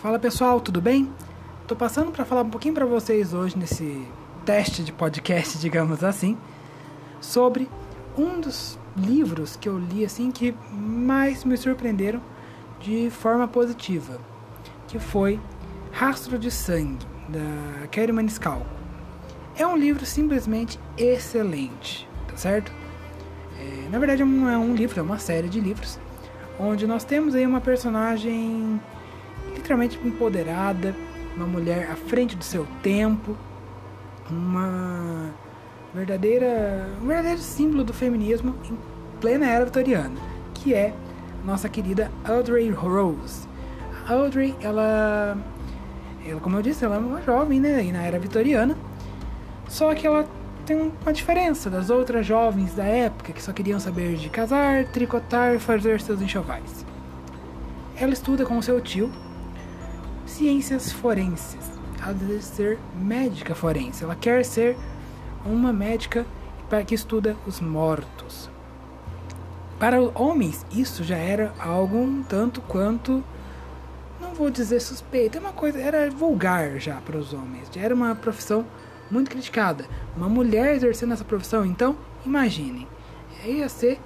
Fala pessoal, tudo bem? Tô passando para falar um pouquinho para vocês hoje nesse teste de podcast, digamos assim, sobre um dos livros que eu li assim que mais me surpreenderam de forma positiva, que foi Rastro de Sangue da Kerry Maniscalco. É um livro simplesmente excelente, tá certo? É, na verdade não é um livro, é uma série de livros onde nós temos aí uma personagem literalmente empoderada, uma mulher à frente do seu tempo, uma verdadeira, um verdadeiro símbolo do feminismo em plena era vitoriana, que é nossa querida Audrey Rose. A Audrey, ela, ela, como eu disse, ela é uma jovem, né, na era vitoriana, só que ela tem uma diferença das outras jovens da época que só queriam saber de casar, tricotar fazer seus enxovais. Ela estuda com seu tio ciências forenses. Ela deseja ser médica forense. Ela quer ser uma médica que estuda os mortos. Para homens, isso já era algo um tanto quanto não vou dizer suspeito, é uma coisa, era vulgar já para os homens. Já era uma profissão muito criticada. Uma mulher exercendo essa profissão, então, imaginem, ia ser,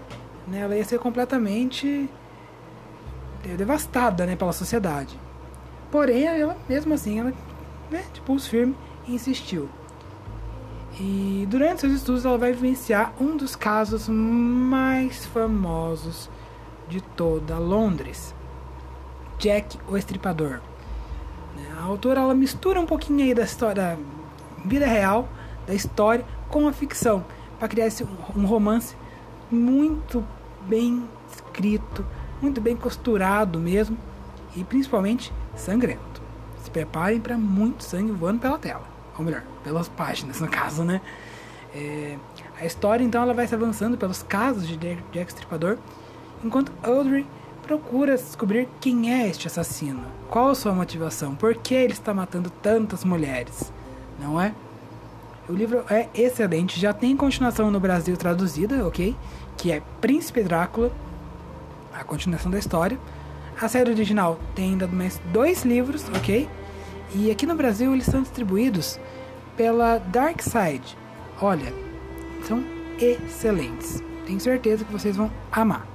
né, ela ia ser completamente devastada, né, pela sociedade. Porém, ela, mesmo assim, ela, né, de pulso firme, insistiu. E durante seus estudos, ela vai vivenciar um dos casos mais famosos de toda Londres: Jack o Estripador. A autora ela mistura um pouquinho aí da história, da vida real, da história, com a ficção, para criar esse, um romance muito bem escrito, muito bem costurado mesmo, e principalmente sangrento. Se preparem para muito sangue voando pela tela, ou melhor, pelas páginas no caso, né? É, a história então ela vai se avançando pelos casos de Jack enquanto Audrey procura descobrir quem é este assassino, qual a sua motivação, por que ele está matando tantas mulheres, não é? O livro é excelente, já tem continuação no Brasil traduzida, ok? Que é Príncipe Drácula, a continuação da história. A série original tem ainda mais dois livros, ok? E aqui no Brasil eles são distribuídos pela Dark Side. Olha, são excelentes. Tenho certeza que vocês vão amar.